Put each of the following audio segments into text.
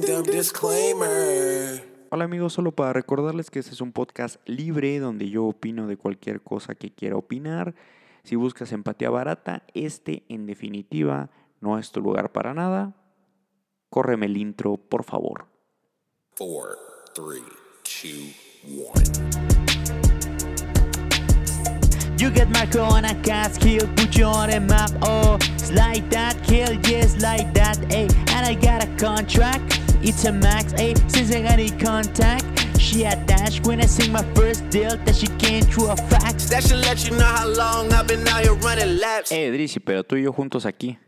Disclaimer. Hola amigos, solo para recordarles que este es un podcast libre donde yo opino de cualquier cosa que quiera opinar. Si buscas empatía barata, este en definitiva no es tu lugar para nada. Córreme el intro, por favor. Four, three, two, one. You get Marco on a cast kill, put you on a map. Oh, it's like that, kill, yes, like that. Ayy, and I got a contract, it's a max. Ayy, since I got in contact, she attached when I sing my first deal that she came through a fax. That should let you know how long I've been out here running laps. Eh, Drizzy, pero tú y yo juntos aquí.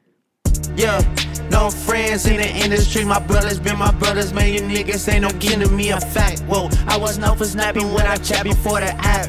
Yeah, no friends in the industry. My brothers been my brothers, man. You niggas ain't no giving me a fact. Whoa, I was known for snapping when I chat before the app.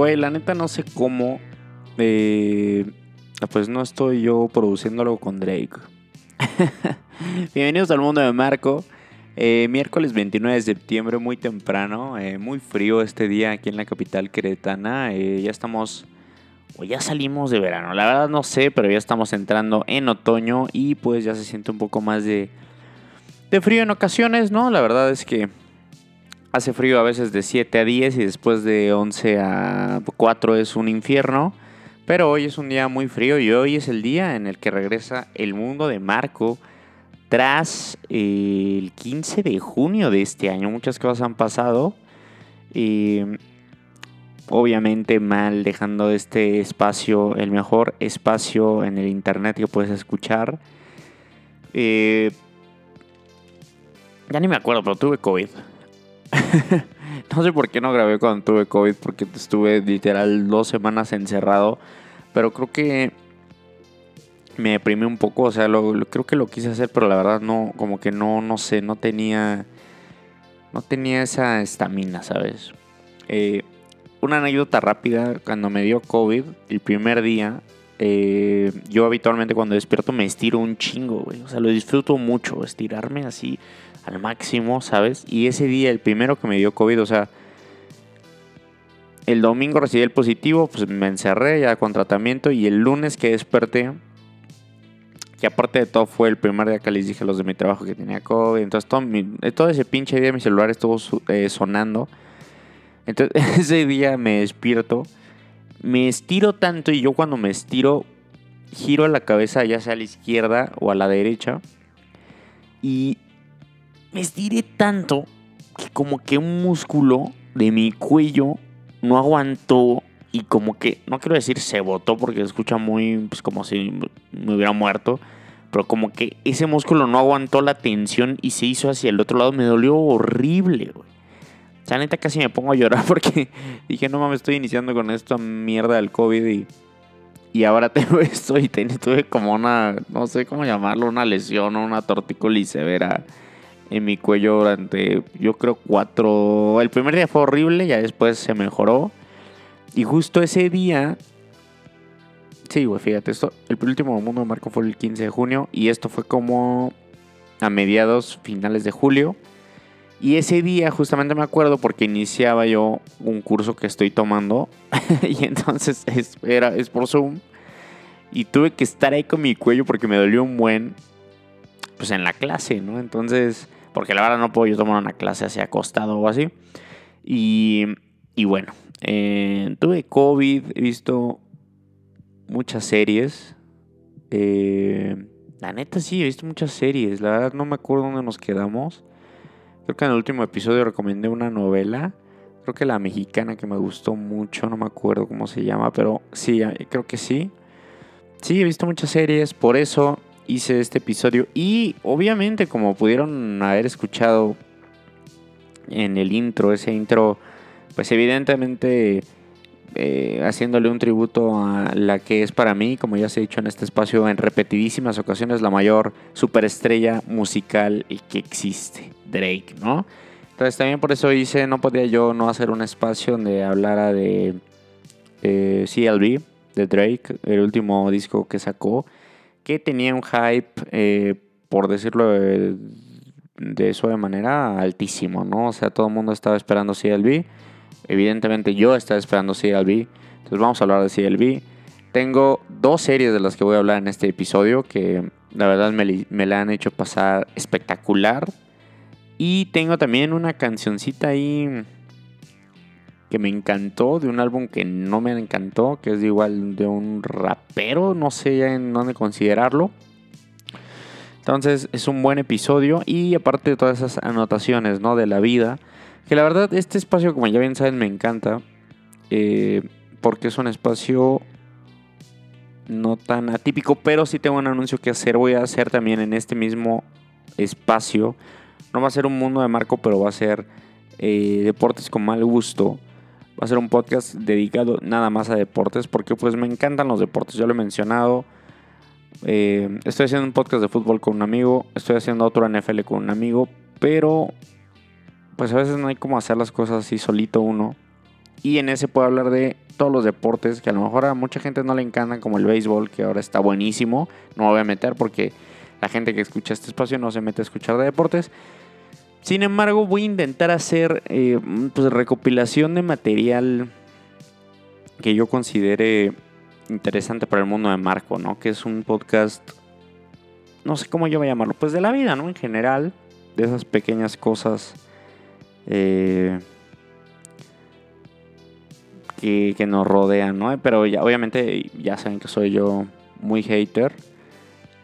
Güey, la neta no sé cómo. eh, pues no estoy yo produciendo algo con Drake. Bienvenidos al mundo de Marco. Eh, miércoles 29 de septiembre, muy temprano, eh, muy frío este día aquí en la capital queretana. Eh, ya estamos, o ya salimos de verano. La verdad no sé, pero ya estamos entrando en otoño y pues ya se siente un poco más de, de frío en ocasiones, ¿no? La verdad es que hace frío a veces de 7 a 10 y después de 11 a 4 es un infierno. Pero hoy es un día muy frío y hoy es el día en el que regresa el mundo de Marco tras eh, el 15 de junio de este año. Muchas cosas han pasado. Y obviamente mal dejando este espacio, el mejor espacio en el internet que puedes escuchar. Eh, ya ni me acuerdo, pero tuve COVID. no sé por qué no grabé cuando tuve COVID, porque estuve literal dos semanas encerrado. Pero creo que me deprimí un poco, o sea, creo que lo quise hacer, pero la verdad no, como que no, no sé, no tenía, no tenía esa estamina, ¿sabes? Eh, una anécdota rápida, cuando me dio COVID, el primer día, eh, yo habitualmente cuando despierto me estiro un chingo, o sea, lo disfruto mucho, estirarme así al máximo, ¿sabes? Y ese día, el primero que me dio COVID, o sea, el domingo recibí el positivo, pues me encerré ya con tratamiento y el lunes que desperté, que aparte de todo fue el primer día que les dije a los de mi trabajo que tenía COVID, entonces todo, ese pinche día mi celular estuvo eh, sonando. Entonces ese día me despierto, me estiro tanto y yo cuando me estiro giro la cabeza ya sea a la izquierda o a la derecha y me estiré tanto que como que un músculo de mi cuello no aguantó y como que, no quiero decir se botó porque se escucha muy, pues como si me hubiera muerto, pero como que ese músculo no aguantó la tensión y se hizo hacia el otro lado, me dolió horrible, güey. O sea, neta casi me pongo a llorar porque dije, no mames, estoy iniciando con esta mierda del COVID y, y ahora tengo esto y tuve como una, no sé cómo llamarlo, una lesión o una tortícolis severa en mi cuello durante, yo creo, cuatro... El primer día fue horrible, ya después se mejoró. Y justo ese día... Sí, güey, fíjate, esto, el último mundo de Marco fue el 15 de junio y esto fue como a mediados, finales de julio. Y ese día justamente me acuerdo porque iniciaba yo un curso que estoy tomando y entonces es, era, es por Zoom. Y tuve que estar ahí con mi cuello porque me dolió un buen, pues en la clase, ¿no? Entonces, porque la verdad no puedo yo tomar una clase así acostado o así. Y, y bueno, eh, tuve COVID, he visto muchas series. Eh, la neta sí, he visto muchas series. La verdad no me acuerdo dónde nos quedamos. Creo que en el último episodio recomendé una novela. Creo que la mexicana que me gustó mucho, no me acuerdo cómo se llama, pero sí, eh, creo que sí. Sí, he visto muchas series, por eso hice este episodio. Y obviamente, como pudieron haber escuchado en el intro, ese intro, pues evidentemente eh, haciéndole un tributo a la que es para mí, como ya se ha dicho en este espacio en repetidísimas ocasiones, la mayor superestrella musical que existe, Drake, ¿no? Entonces también por eso hice, no podía yo no hacer un espacio donde hablara de eh, CLB, de Drake, el último disco que sacó, que tenía un hype, eh, por decirlo de, suave manera, altísimo, ¿no? O sea, todo el mundo estaba esperando CLB. Evidentemente yo estaba esperando CLB. Entonces vamos a hablar de CLB. Tengo dos series de las que voy a hablar en este episodio que la verdad me la han hecho pasar espectacular. Y tengo también una cancioncita ahí que me encantó, de un álbum que no me encantó, que es igual de un rapero, no sé en dónde considerarlo. Entonces es un buen episodio y aparte de todas esas anotaciones ¿no? de la vida, que la verdad este espacio como ya bien saben me encanta, eh, porque es un espacio no tan atípico, pero sí tengo un anuncio que hacer, voy a hacer también en este mismo espacio, no va a ser un mundo de marco, pero va a ser eh, deportes con mal gusto Va a ser un podcast dedicado nada más a deportes porque pues me encantan los deportes. Ya lo he mencionado. Eh, estoy haciendo un podcast de fútbol con un amigo. Estoy haciendo otro NFL con un amigo. Pero pues a veces no hay como hacer las cosas así solito uno. Y en ese puedo hablar de todos los deportes que a lo mejor a mucha gente no le encantan como el béisbol que ahora está buenísimo. No me voy a meter porque la gente que escucha este espacio no se mete a escuchar de deportes. Sin embargo, voy a intentar hacer eh, pues, recopilación de material que yo considere interesante para el mundo de Marco, ¿no? Que es un podcast, no sé cómo yo voy a llamarlo, pues de la vida, ¿no? En general, de esas pequeñas cosas eh, que, que, nos rodean, ¿no? Pero ya, obviamente ya saben que soy yo muy hater.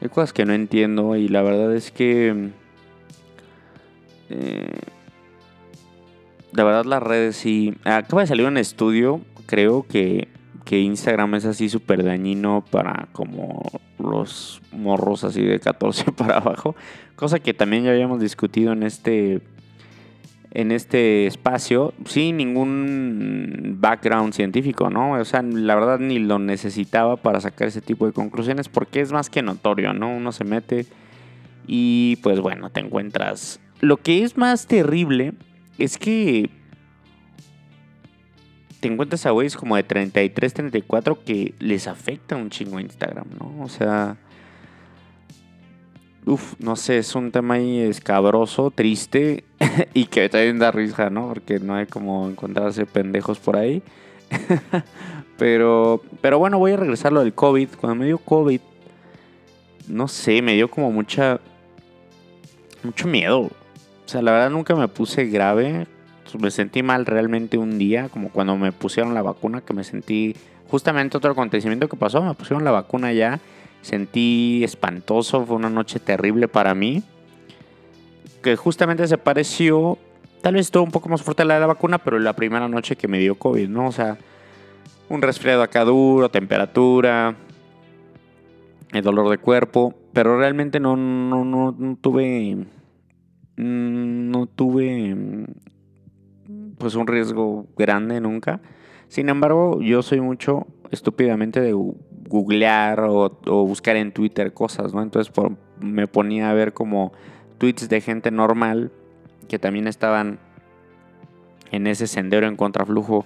Hay cosas que no entiendo y la verdad es que eh, la verdad las redes sí... Acaba de salir un estudio, creo que, que Instagram es así súper dañino para como los morros así de 14 para abajo. Cosa que también ya habíamos discutido en este en este espacio sin ningún background científico, ¿no? O sea, la verdad ni lo necesitaba para sacar ese tipo de conclusiones porque es más que notorio, ¿no? Uno se mete y pues bueno, te encuentras lo que es más terrible es que te encuentras a güeyes como de 33, 34 que les afecta un chingo a Instagram, ¿no? O sea, Uf, no sé, es un tema ahí escabroso, triste y que también da risa, ¿no? Porque no hay como encontrarse pendejos por ahí. pero, pero bueno, voy a regresar lo del COVID. Cuando me dio COVID, no sé, me dio como mucha, mucho miedo. O sea, la verdad nunca me puse grave. Me sentí mal realmente un día, como cuando me pusieron la vacuna, que me sentí justamente otro acontecimiento que pasó. Me pusieron la vacuna ya. Sentí espantoso, fue una noche terrible para mí. Que justamente se pareció, tal vez estuvo un poco más fuerte la de la vacuna, pero la primera noche que me dio COVID, ¿no? O sea, un resfriado acá duro, temperatura, el dolor de cuerpo, pero realmente no, no, no, no tuve no tuve mm, pues un riesgo grande nunca. Sin embargo, yo soy mucho estúpidamente de googlear o, buscar en Twitter cosas, ¿no? Entonces me ponía a ver como tweets de gente normal que también estaban en ese sendero en contraflujo,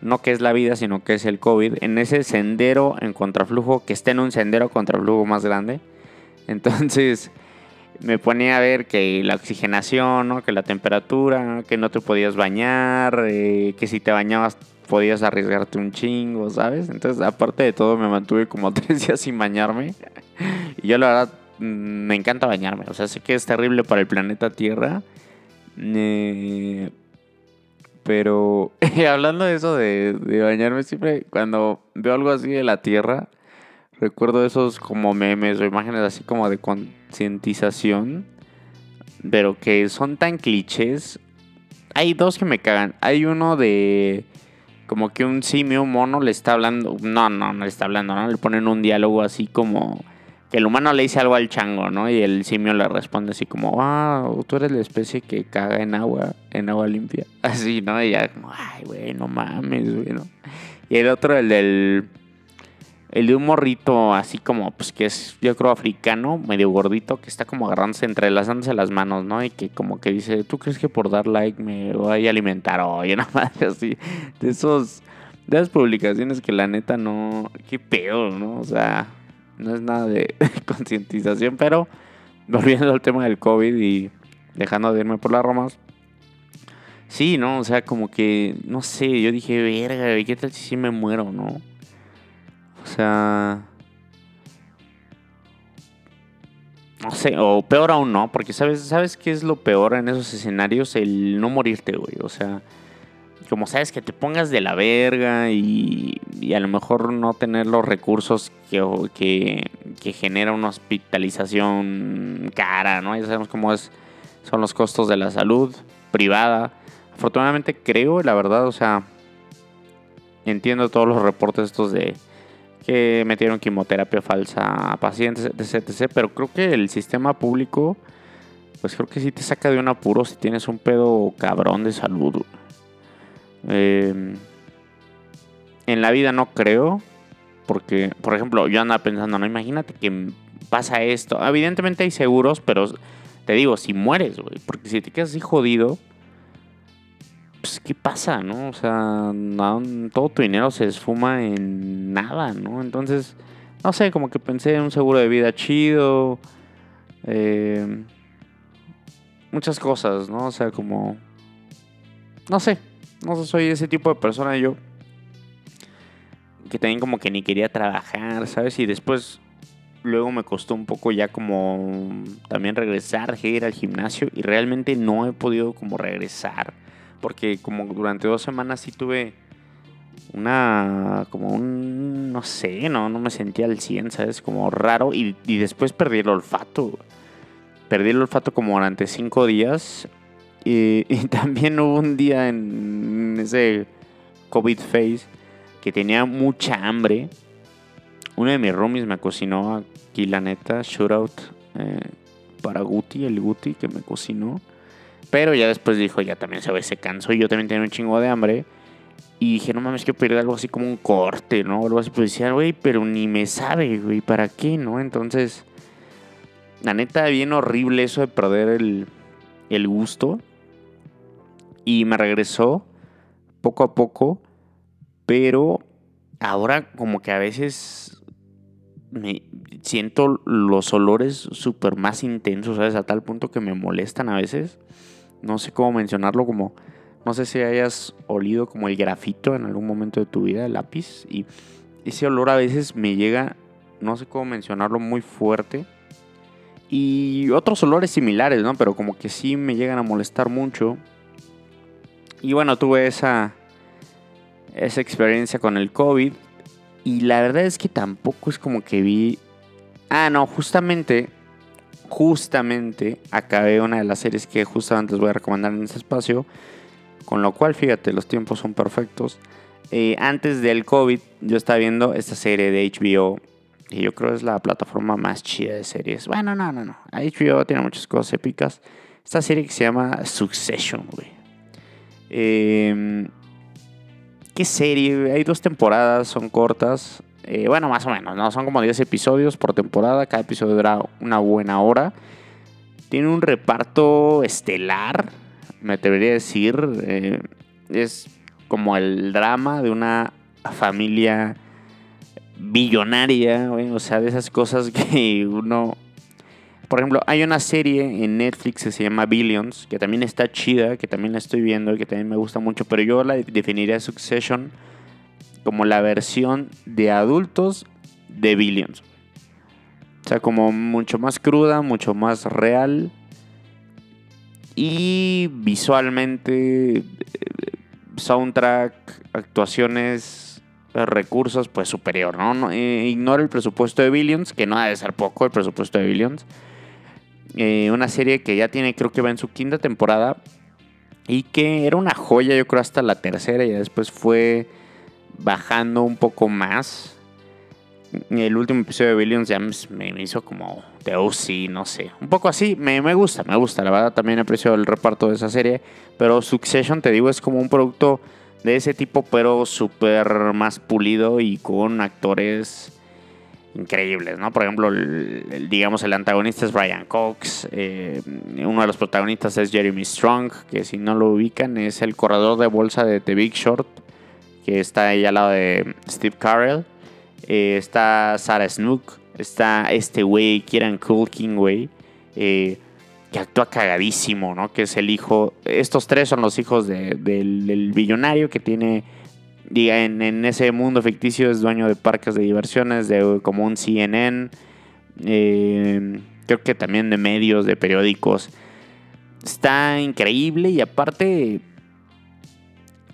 no que es la vida, sino que es el COVID, en ese sendero en contraflujo, que está en un sendero contraflujo más grande. Entonces, me ponía a ver que la oxigenación, que la temperatura, que no te podías bañar, eh, que si te bañabas podías arriesgarte un chingo, ¿sabes? Entonces, aparte de todo, me mantuve como tres días sin bañarme. y yo la verdad mm, me encanta bañarme. O sea, sé que es terrible para el planeta Tierra. Eh, pero hablando de eso de, de bañarme, siempre cuando veo algo así de la Tierra, recuerdo esos como memes o imágenes así como de concientización, pero que son tan clichés. Hay dos que me cagan. Hay uno de como que un simio mono le está hablando, no, no, no le está hablando, ¿no? Le ponen un diálogo así como que el humano le dice algo al chango, ¿no? Y el simio le responde así como, ah, tú eres la especie que caga en agua, en agua limpia. Así, ¿no? Y ya como, ay, güey, no mames, güey. Y el otro, el del. El de un morrito así como, pues que es, yo creo, africano, medio gordito, que está como agarrándose, entrelazándose las manos, ¿no? Y que como que dice, ¿tú crees que por dar like me voy a alimentar hoy? Una madre así. De esos. De esas publicaciones que la neta no. Qué pedo, ¿no? O sea, no es nada de concientización, pero volviendo al tema del COVID y dejando de irme por las ramas. Sí, ¿no? O sea, como que, no sé, yo dije, verga, ¿qué tal si sí me muero, no? O sea... No sé, o peor aún no, porque sabes, ¿sabes qué es lo peor en esos escenarios? El no morirte, güey. O sea, como sabes que te pongas de la verga y, y a lo mejor no tener los recursos que, que, que, genera una hospitalización cara, ¿no? Ya sabemos cómo es, son los costos de la salud privada. Afortunadamente creo, la verdad, o sea, entiendo todos los reportes estos de que metieron quimioterapia falsa a pacientes, etc, etc. Pero creo que el sistema público, pues creo que sí te saca de un apuro si tienes un pedo cabrón de salud. Eh, en la vida no creo, porque, por ejemplo, yo andaba pensando, no, imagínate que pasa esto. Evidentemente hay seguros, pero te digo, si mueres, güey, porque si te quedas así jodido, pues, ¿qué pasa, no? O sea, todo tu dinero se esfuma en nada, ¿no? Entonces, no sé, como que pensé en un seguro de vida chido. Eh, muchas cosas, ¿no? O sea, como... No sé, no sé, soy ese tipo de persona yo. Que también como que ni quería trabajar, ¿sabes? Y después luego me costó un poco ya como también regresar, ir al gimnasio y realmente no he podido como regresar porque como durante dos semanas sí tuve una, como un, no sé, no, no me sentía al 100, ¿sabes? Como raro y, después perdí el olfato. Perdí el olfato como durante cinco días y, y también hubo un día en ese COVID phase que tenía mucha hambre. Uno de mis roomies me cocinó aquí, la neta, shootout eh, para Guti, el Guti que me cocinó. Pero ya después dijo, ya también se ve, se cansó y yo también tenía un chingo de hambre. Y dije, no mames, quiero pedir algo así como un corte, ¿no? Algo así, pues decía, güey, pero ni me sabe, güey, ¿para qué, no? Entonces, la neta, bien horrible eso de perder el, el gusto. Y me regresó poco a poco, pero ahora como que a veces me siento los olores súper más intensos, ¿sabes? A tal punto que me molestan a veces no sé cómo mencionarlo, como, no sé si hayas olido como el grafito en algún momento de tu vida, el lápiz, y ese olor a veces me llega, no sé cómo mencionarlo, muy fuerte. Y otros olores similares, ¿no? Pero como que sí me llegan a molestar mucho. Y bueno, tuve esa, esa experiencia con el COVID. Y la verdad es que tampoco es como que vi... Ah, no, justamente justamente acabé una de las series que justamente les voy a recomendar en este espacio. Con lo cual, fíjate, los tiempos son perfectos. Eh, antes del COVID, yo estaba viendo esta serie de HBO. Y yo creo que es la plataforma más chida de series. Bueno, no, no, no. HBO tiene muchas cosas épicas. Esta serie que se llama Succession, güey. Eh, ¿Qué serie? Hay dos temporadas, son cortas. Eh, bueno, más o menos, ¿no? Son como 10 episodios por temporada. Cada episodio dura una buena hora. Tiene un reparto estelar, me atrevería a decir. Eh, es como el drama de una familia billonaria, o sea, de esas cosas que uno... Por ejemplo, hay una serie en Netflix que se llama Billions, que también está chida, que también la estoy viendo que también me gusta mucho, pero yo la definiría Succession como la versión de adultos de Billions. O sea, como mucho más cruda, mucho más real. Y visualmente, soundtrack, actuaciones, recursos, pues superior, ¿no? Eh, ignora el presupuesto de Billions, que no ha de ser poco el presupuesto de Billions. Eh, una serie que ya tiene, creo que va en su quinta temporada. Y que era una joya, yo creo, hasta la tercera. Y después fue bajando un poco más. El último episodio de Billions ya me, hizo como de oh sí, no sé. Un poco así, me, me, gusta, me gusta. La verdad también aprecio el reparto de esa serie. Pero Succession, te digo, es como un producto de ese tipo, pero súper más pulido y con actores increíbles, ¿no? Por ejemplo, digamos, el antagonista es Brian Cox, eh, uno de los protagonistas es Jeremy Strong, que si no lo ubican es el corredor de bolsa de The Big Short, está ahí al lado de Steve Carell, eh, está Sarah Snook, está este güey, Kieran Culkin, güey, eh, que actúa cagadísimo, ¿no? Que es el hijo, estos tres son los hijos del, del billonario que tiene diga, en, ese mundo ficticio es dueño de parques de diversiones, de como un CNN, eh, creo que también de medios, de periódicos. Está increíble y aparte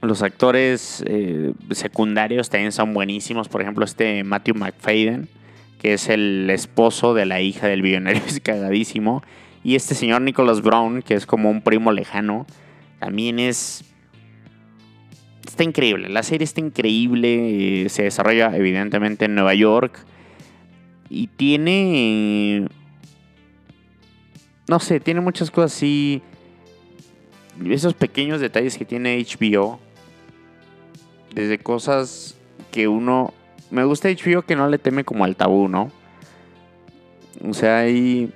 los actores eh, secundarios también son buenísimos. Por ejemplo, este Matthew McFadden, que es el esposo de la hija del billonario, es cagadísimo. Y este señor Nicholas Brown, que es como un primo lejano, también es está increíble. La serie está increíble. Eh, se desarrolla evidentemente en Nueva York. Y tiene... No sé, tiene muchas cosas así. Esos pequeños detalles que tiene HBO. Desde cosas que uno... Me gusta HBO que no le teme como al tabú, ¿no? O sea, y,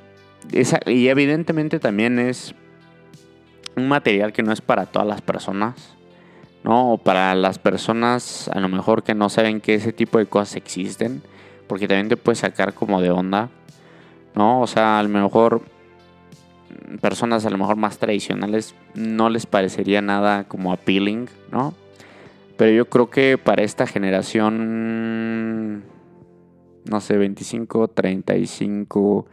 y evidentemente también es un material que no es para todas las personas. ¿no? O para las personas a lo mejor que no saben que ese tipo de cosas existen, porque también te puede sacar como de onda, ¿no? O sea, a lo mejor personas a lo mejor más tradicionales no les parecería nada como appealing, ¿no? Pero yo creo que para esta generación, no sé, 25, 35,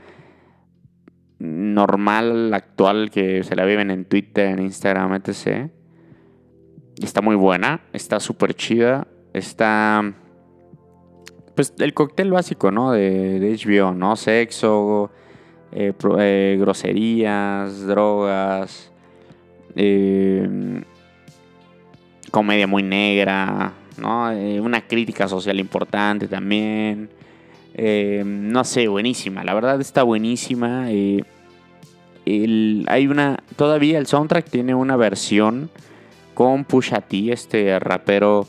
normal, actual, que se la viven en Twitter, en Instagram, etc Está muy buena, está súper chida. Está. Pues el cóctel básico, ¿no? De, HBO, ¿no? Sexo, eh, eh, groserías, drogas, eh, comedia muy negra, ¿no? una crítica social importante también. no sé, buenísima. La verdad está buenísima. hay una. Todavía el soundtrack tiene una versión con Pusha T, este rapero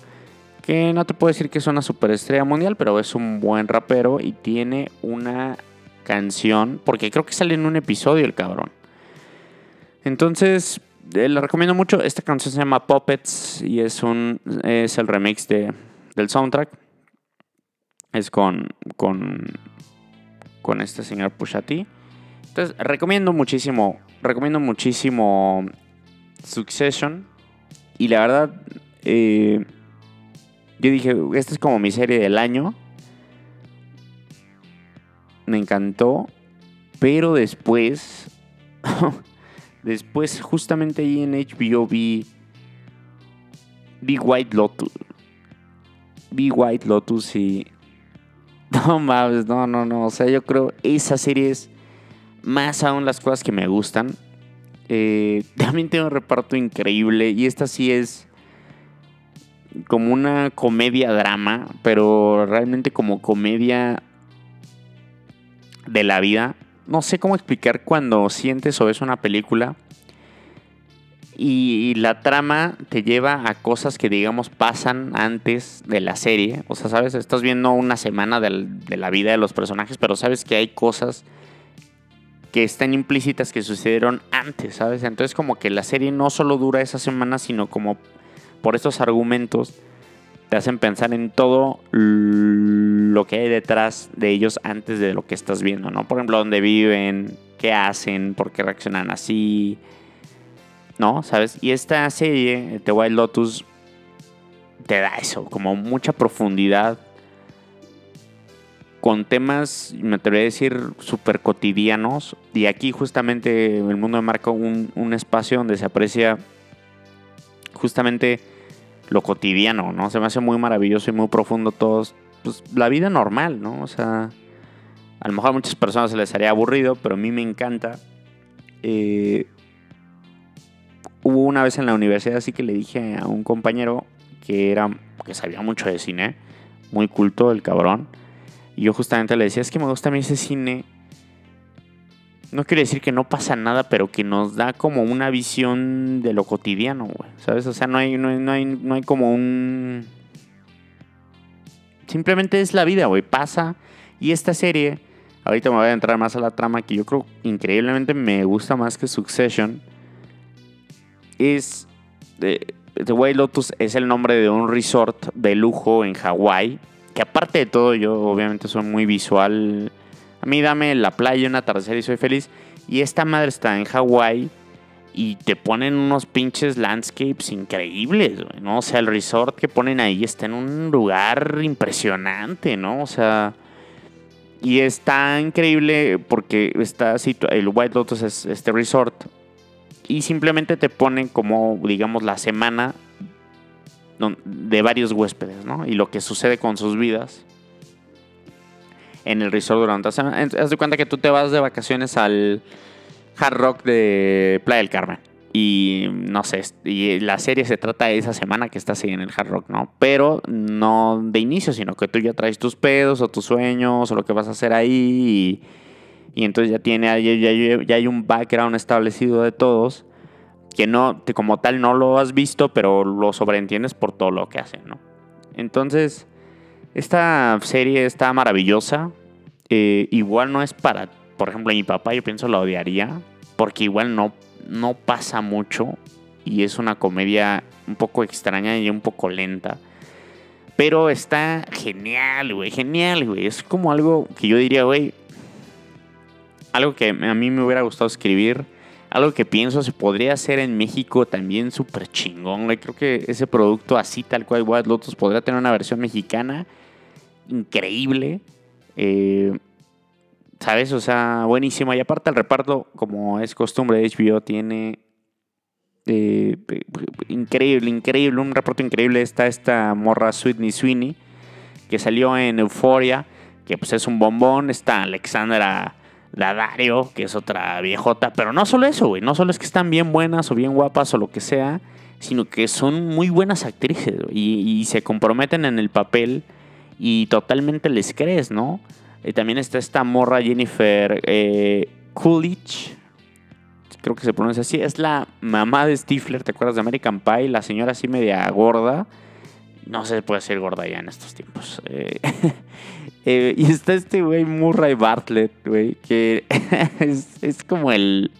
que no te puedo decir que es una superestrella mundial, pero es un buen rapero y tiene una canción, porque creo que sale en un episodio el cabrón. Entonces, eh, le recomiendo mucho. Esta canción se llama Puppets y es un es el remix de, del soundtrack. Es con con con este señor Pusha T. Entonces, recomiendo muchísimo, recomiendo muchísimo Succession y la verdad, eh, yo dije, esta es como mi serie del año. Me encantó. Pero después, después justamente ahí en HBO vi, vi White Lotus. Vi White Lotus y... No mames, no, no, no. O sea, yo creo esa serie es más aún las cosas que me gustan. Eh, también tiene un reparto increíble y esta sí es como una comedia drama, pero realmente como comedia de la vida. No sé cómo explicar cuando sientes o ves una película y la trama te lleva a cosas que digamos pasan antes de la serie. O sea, sabes, estás viendo una semana de la vida de los personajes, pero sabes que hay cosas que están implícitas que sucedieron antes, ¿sabes? Entonces como que la serie no solo dura esa semana, sino como por estos argumentos te hacen pensar en todo lo que hay detrás de ellos antes de lo que estás viendo, ¿no? Por ejemplo, dónde viven, qué hacen, por qué reaccionan así, ¿no? ¿Sabes? Y esta serie, The Wild Lotus, te da eso, como mucha profundidad con temas, me atrevería a decir, súper cotidianos. Y aquí justamente el mundo marca un, un espacio donde se aprecia justamente lo cotidiano, ¿no? Se me hace muy maravilloso y muy profundo todos, pues la vida normal, ¿no? O sea, a lo mejor a muchas personas se les haría aburrido, pero a mí me encanta. Eh, hubo una vez en la universidad así que le dije a un compañero que era que sabía mucho de cine, muy culto el cabrón y yo justamente le decía, es que me gusta a mí ese cine no quiere decir que no pasa nada, pero que nos da como una visión de lo cotidiano, güey. ¿Sabes? O sea, no hay, no no hay, no hay como un... Simplemente es la vida, güey. Pasa. Y esta serie, ahorita me voy a entrar más a la trama que yo creo increíblemente me gusta más que Succession. Es... The, The White Lotus es el nombre de un resort de lujo en Hawái. Que aparte de todo, yo obviamente soy muy visual a mí dame la playa, un atardecer y soy feliz. Y esta madre está en Hawái y te ponen unos pinches landscapes increíbles, ¿no? O sea, el resort que ponen ahí está en un lugar impresionante, ¿no? O sea, y está increíble porque está el White Lotus es este resort y simplemente te ponen como, digamos, la semana de varios huéspedes, ¿no? Y lo que sucede con sus vidas en el resort durante la semana. Haz de cuenta que tú te vas de vacaciones al Hard Rock de Playa del Carmen. Y no sé, y la serie se trata de esa semana que estás ahí en el Hard Rock, ¿no? Pero no de inicio, sino que tú ya traes tus pedos o tus sueños o lo que vas a hacer ahí. Y, entonces ya, tiene, ya, ya, hay un background establecido de todos que no, como tal no lo has visto, pero lo sobreentiendes por todo lo que hacen, ¿no? Entonces, esta serie está maravillosa. Eh, igual no es para, por ejemplo, mi papá yo pienso la odiaría, porque igual no, no pasa mucho y es una comedia un poco extraña y un poco lenta. Pero está genial, güey, genial, güey. Es como algo que yo diría, güey, algo que a mí me hubiera gustado escribir, algo que pienso se podría hacer en México también súper chingón. Creo que ese producto así, tal cual White Lotus, podría tener una versión mexicana increíble. Eh, ¿Sabes? O sea, buenísimo. Y aparte el reparto, como es costumbre de HBO, tiene eh, increíble, increíble, un reparto increíble. Está esta morra Sweetney Sweeney, que salió en Euphoria, que pues es un bombón. Está Alexandra Daddario, que es otra viejota. Pero no solo eso, güey. No solo es que están bien buenas o bien guapas o lo que sea, sino que son muy buenas actrices y se comprometen en el papel y totalmente les crees, ¿no? Y también está esta morra Jennifer eh, Coolidge, creo que se pronuncia así, es la mamá de Stifler, ¿te acuerdas de American Pie? La señora así media gorda. No se puede ser gorda ya en estos tiempos. Eh, eh, y está este güey Murray Bartlett, güey, que es, es, como el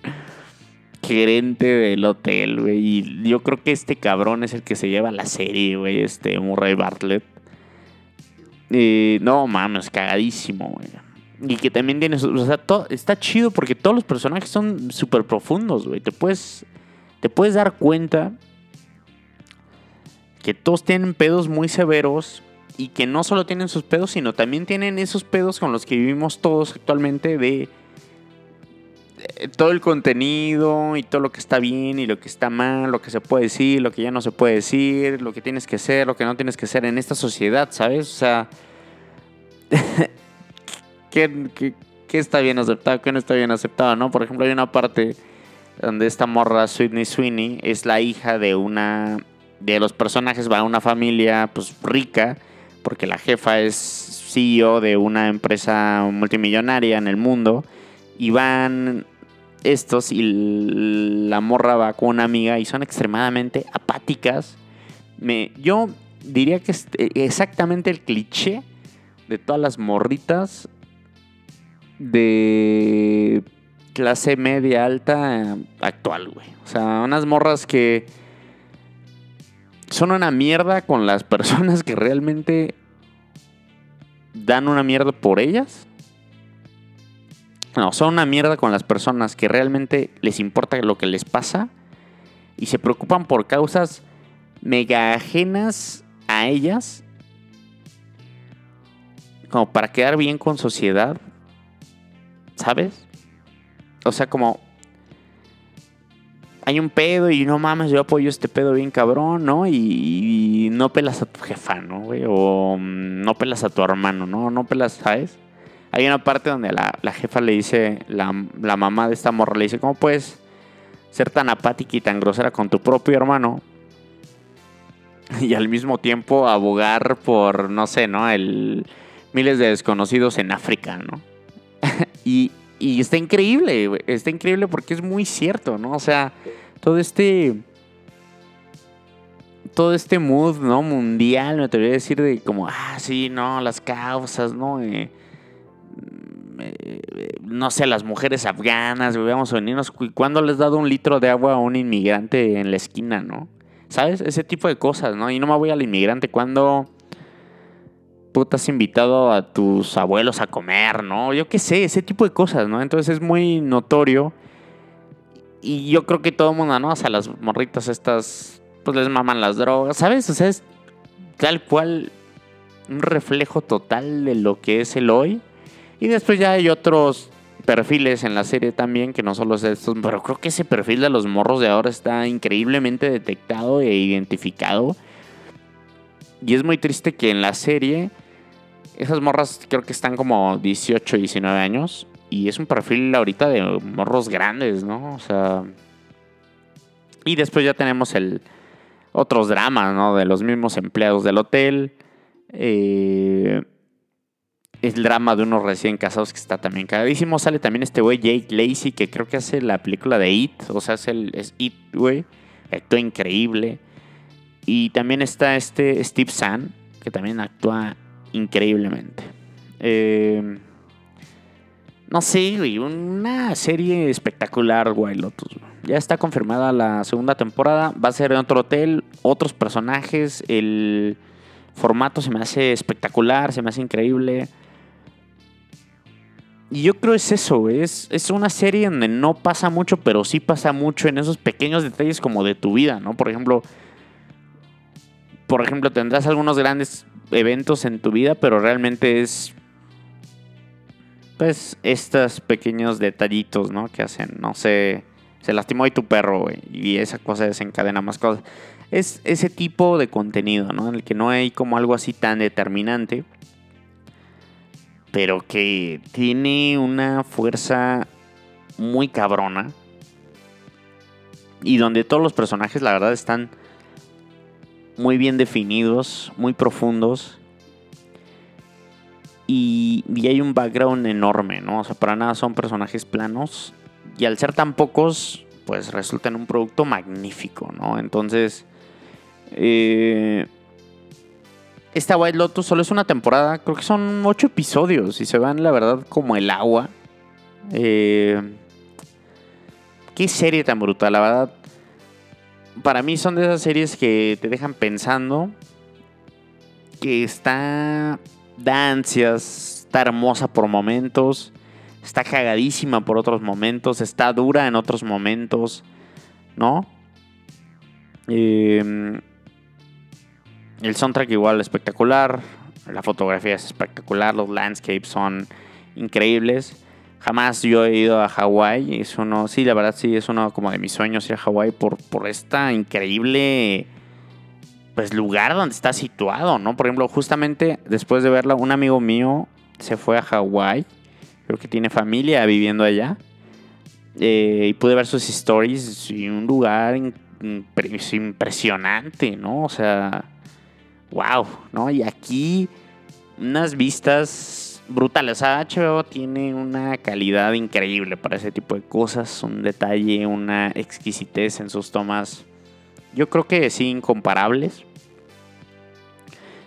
gerente del hotel, güey. Y yo creo que este cabrón es el que se lleva la serie, güey, este Murray Bartlett. Eh, no mames, cagadísimo, güey. Y que también tiene. O sea, está chido porque todos los personajes son súper profundos, güey. Te puedes, te puedes dar cuenta que todos tienen pedos muy severos y que no solo tienen sus pedos, sino también tienen esos pedos con los que vivimos todos actualmente de todo el contenido y todo lo que está bien y lo que está mal, lo que se puede decir, lo que ya no se puede decir, lo que tienes que hacer, lo que no tienes que hacer en esta sociedad, ¿sabes? O sea, ¿qué, está bien aceptado? ¿Qué no está bien aceptado? ¿no? Por ejemplo, hay una parte donde esta morra, Sweetney Sweeney, es la hija de una... De los personajes va a una familia pues rica, porque la jefa es CEO de una empresa multimillonaria en el mundo y van estos y la morra va con una amiga y son extremadamente apáticas. Me, yo diría que es eh, exactamente el cliché de todas las morritas de clase media alta actual, güey. O sea, unas morras que son una mierda con las personas que realmente dan una mierda por ellas no, son una mierda con las personas que realmente les importa lo que les pasa y se preocupan por causas mega ajenas a ellas como para quedar bien con sociedad, ¿sabes? O sea, como hay un pedo y no mames, yo apoyo este pedo bien cabrón, ¿no? Y, no pelas a tu jefa, ¿no, güey? O mm, no pelas a tu hermano, ¿no? No pelas, ¿sabes? Hay una parte donde la, jefa le dice, la, mamá de esta morra le dice, ¿cómo puedes ser tan apática y tan grosera con tu propio hermano? Y al mismo tiempo abogar por, no sé, ¿no? El miles de desconocidos en África, ¿no? y Y está increíble. Está increíble porque es muy cierto, ¿no? O sea, todo este. Todo este mood, ¿no? Mundial, me atrevería a decir de como, ah, sí, no, las causas, ¿no? Eh, eh, no sé, las mujeres afganas, venirnos. ¿Y ¿Cuándo les has dado un litro de agua a un inmigrante en la esquina, no? ¿Sabes? Ese tipo de cosas, ¿no? Y no me voy al inmigrante cuando puta has invitado a tus abuelos a comer, ¿no? Yo qué sé, ese tipo de cosas, ¿no? Entonces es muy notorio. Y yo creo que todo el mundo, ¿no? O sea, las morritas estas, pues les maman las drogas, ¿sabes? O sea, es tal cual un reflejo total de lo que es el hoy. Y después ya hay otros perfiles en la serie también, que no solo es estos, pero creo que ese perfil de los morros de ahora está increíblemente detectado e identificado. Y es muy triste que en la serie esas morras creo que están como 18, 19 años. Y es un perfil ahorita de morros grandes, ¿no? O sea... Y después ya tenemos el otros dramas, ¿no? De los mismos empleados del hotel. Eh, el drama de unos recién casados que está también cagadísimo. Sale también este güey Jake Lacey, que creo que hace la película de It. O sea, es, el, es It, güey. Actúa increíble. Y también está este Steve Zahn, que también actúa increíblemente. Eh, no sé, güey, una serie espectacular, güey, Lotus. Ya está confirmada la segunda temporada. Va a ser en otro hotel, otros personajes. El formato se me hace espectacular, se me hace increíble. Y yo creo es eso, es, es una serie donde no pasa mucho, pero sí pasa mucho en esos pequeños detalles como de tu vida, ¿no? Por ejemplo, por ejemplo, tendrás algunos grandes eventos en tu vida, pero realmente es pues estos pequeños detallitos, ¿no? Que hacen, no sé, se lastimó ahí tu perro, güey, y esa cosa desencadena más cosas. Es ese tipo de contenido, ¿no? En el que no hay como algo así tan determinante, pero que tiene una fuerza muy cabrona y donde todos los personajes, la verdad, están muy bien definidos, muy profundos. Y, y, hay un background enorme, ¿no? O sea, para nada son personajes planos. Y al ser tan pocos, pues resulta en un producto magnífico, ¿no? Entonces, eh, esta White Lotus solo es una temporada, creo que son ocho episodios y se van, la verdad, como el agua. Eh, qué serie tan brutal, la verdad para mí son de esas series que te dejan pensando que está da ansias, está hermosa por momentos, está cagadísima por otros momentos, está dura en otros momentos, ¿no? Eh, el soundtrack igual espectacular, la fotografía es espectacular, los landscapes son increíbles. Jamás yo he ido a Hawái. Es uno, sí, la verdad sí, es uno como de mis sueños ir a Hawái por, por esta increíble pues lugar donde está situado, ¿no? Por ejemplo, justamente después de verla, un amigo mío se fue a Hawái. Creo que tiene familia viviendo allá. Eh, y pude ver sus stories y un lugar impresionante, ¿no? O sea, wow, ¿no? Y aquí unas vistas brutales. O sea, HBO tiene una calidad increíble para ese tipo de cosas, un detalle, una exquisitez en sus tomas. Yo creo que sí, incomparables.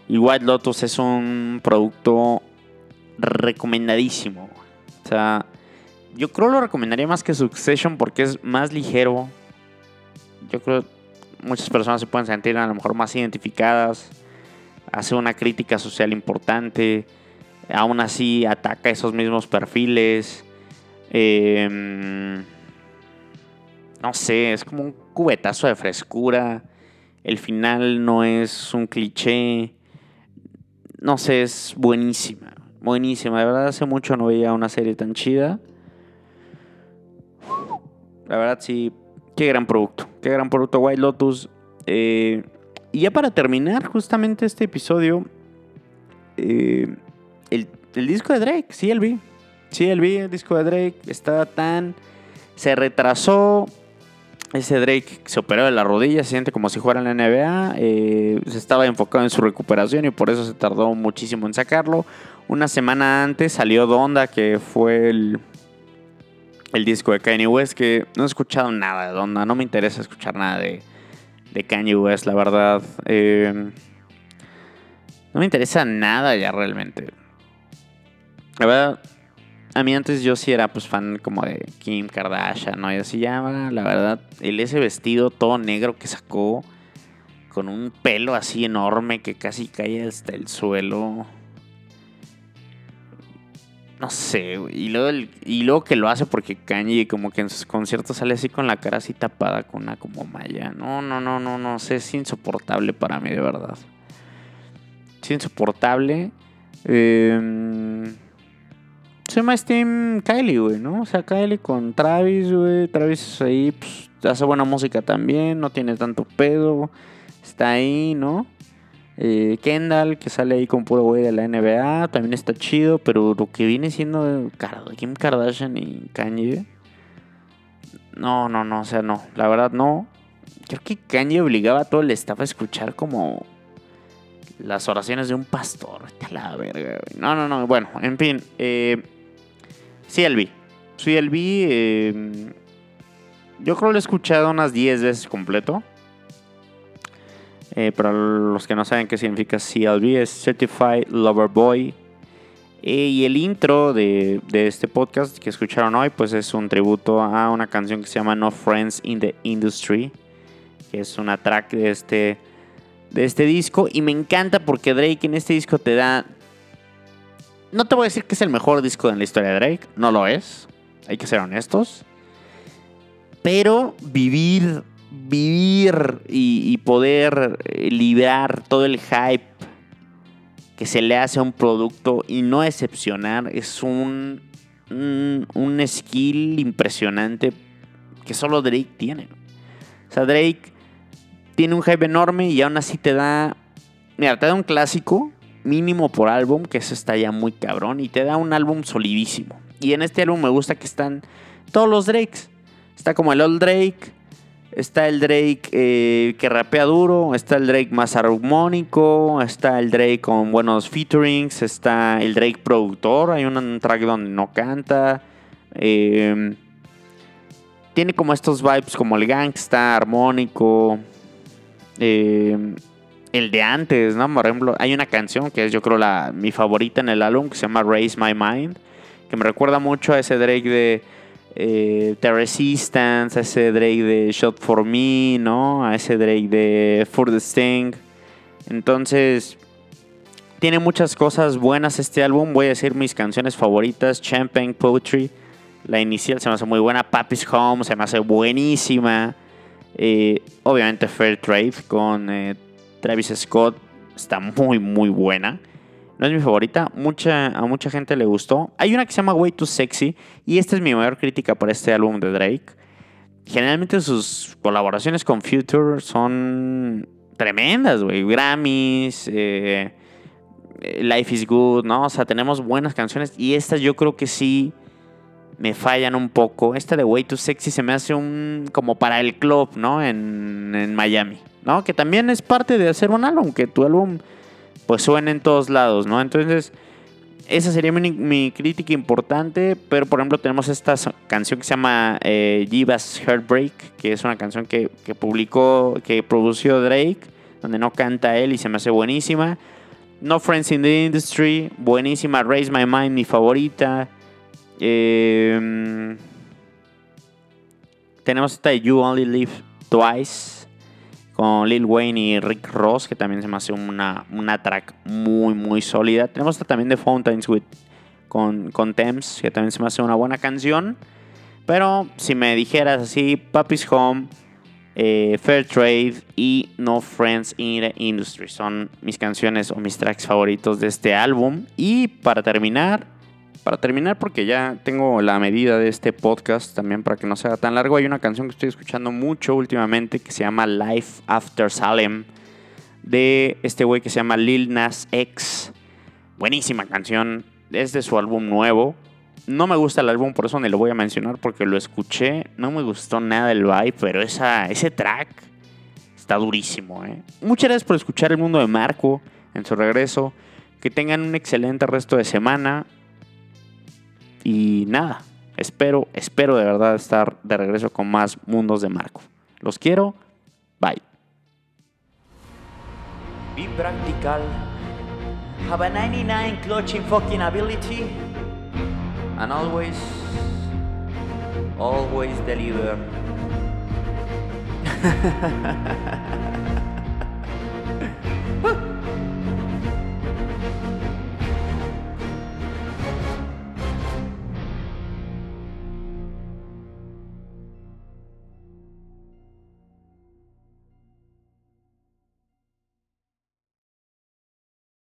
Y White Lotus es un producto recomendadísimo. O sea, yo creo lo recomendaría más que Succession porque es más ligero. Yo creo muchas personas se pueden sentir a lo mejor más identificadas. Hace una crítica social importante aún así ataca esos mismos perfiles. Em, no sé, es como un cubetazo de frescura. El final no es un cliché. No sé, es buenísima. Buenísima. De verdad, hace mucho no veía una serie tan chida. La verdad, sí. Qué gran producto. Qué gran producto White Lotus. Eh, y ya para terminar justamente este episodio. Eh, el, disco de Drake, sí, el vi. Sí, el vi, el disco de Drake. Estaba tan. Se retrasó. Ese Drake se operó de la rodilla, se siente como si fuera en la NBA. Eh, se estaba enfocado en su recuperación y por eso se tardó muchísimo en sacarlo. Una semana antes salió Donda, que fue el, el disco de Kanye West, que no he escuchado nada de Donda, no me interesa escuchar nada de, de Kanye West, la verdad. Eh, no me interesa nada ya realmente. La verdad, a mí antes yo sí era pues fan como de Kim Kardashian, ¿no? Y así ya, la verdad, el ese vestido todo negro que sacó con un pelo así enorme que casi cae hasta el suelo. No sé, y luego, y luego que lo hace porque Kanye como que en sus conciertos sale así con la cara así tapada con una como malla. No, no, no, no, no, sé, es insoportable para mí de verdad. Es insoportable. Eh, soy más Team Kylie, güey, ¿no? O sea, Kylie con Travis, güey. Travis ahí, pues, hace buena música también, no tiene tanto pedo. Está ahí, ¿no? Eh, Kendall, que sale ahí con puro güey de la NBA, también está chido, pero lo que viene siendo Kim Kardashian y Kanye, no, no, no, o sea, no, la verdad no. Creo que Kanye obligaba a todo el staff a escuchar como las oraciones de un pastor. la verga, güey. No, no, no, bueno, en fin, eh, CLB. CLB, eh, yo creo lo he escuchado unas 10 veces completo. Eh, para los que no saben qué significa CLB, es Certified Lover Boy. Eh, y el intro de, este podcast que escucharon hoy, pues es un tributo a una canción que se llama No Friends in the Industry, que es una track de este, de este disco. Y me encanta porque Drake en este disco te da. No te voy a decir que es el mejor disco en la historia de Drake, no lo es, hay que ser honestos. Pero vivir vivir y, poder eh, liberar todo el hype que se le hace a un producto y no excepcionar es un, un, skill impresionante que solo Drake tiene. O sea, Drake tiene un hype enorme y aún así te da. Mira, te da un clásico mínimo por álbum, que eso está ya muy cabrón, y te da un álbum solidísimo. Y en este álbum me gusta que están todos los Drakes. Está como el Old Drake, Está el Drake eh, que rapea duro, está el Drake más armónico, está el Drake con buenos featurings, está el Drake productor, hay un track donde no canta. Em, tiene como estos vibes como el gangsta, armónico. Em, el de antes, ¿no? Por ejemplo, hay una canción que es yo creo la, mi favorita en el álbum que se llama Raise My Mind, que me recuerda mucho a ese Drake de eh, The Resistance, a ese Drake de Shot for Me, ¿no? A ese Drake de For the Sting. Entonces, tiene muchas cosas buenas este álbum. Voy a decir mis canciones favoritas: Champagne Poetry. La inicial se me hace muy buena. Papi's Home se me hace buenísima. Eh, obviamente Fair Trade con eh, Travis Scott está muy muy buena. No es mi favorita. Mucha, a mucha gente le gustó. Hay una que se llama Way Too Sexy. Y esta es mi mayor crítica por este álbum de Drake. Generalmente sus colaboraciones con Future son tremendas, güey. Grammys, eh, Life is Good, ¿no? O sea, tenemos buenas canciones. Y estas yo creo que sí me fallan un poco. Esta de Way Too Sexy se me hace un. como para el club, ¿no? En, en Miami, ¿no? Que también es parte de hacer un álbum. Que tu álbum pues suena en todos lados, ¿no? Entonces, esa sería mi, crítica importante, pero por ejemplo tenemos esta canción que se llama eh, Heartbreak, que es una canción que, publicó, que produció Drake, donde no canta él y se me hace buenísima. No Friends in the Industry, buenísima. Raise My Mind, mi favorita. Em, tenemos esta de You Only Live Twice con Lil Wayne y Rick Ross, que también se me hace una, una track muy, muy sólida. Tenemos también The Fountains with, con, con Thames, que también se me hace una buena canción. Pero si me dijeras así, Papi's Home, eh, Fair Trade y No Friends in the Industry son mis canciones o mis tracks favoritos de este álbum. Y para terminar, para terminar, porque ya tengo la medida de este podcast también para que no sea tan largo, hay una canción que estoy escuchando mucho últimamente que se llama Life After Salem de este güey que se llama Lil Nas X. Buenísima canción, es de su álbum nuevo. No me gusta el álbum, por eso ni lo voy a mencionar porque lo escuché. No me gustó nada el vibe, pero esa, ese track está durísimo. ¿eh? Muchas gracias por escuchar El Mundo de Marco en su regreso. Que tengan un excelente resto de semana. Y nada, Espero, espero de verdad estar de regreso con más mundos de Marco. Los quiero. Bye. Be practical. Have a 99 clutching fucking ability. And always, always deliver.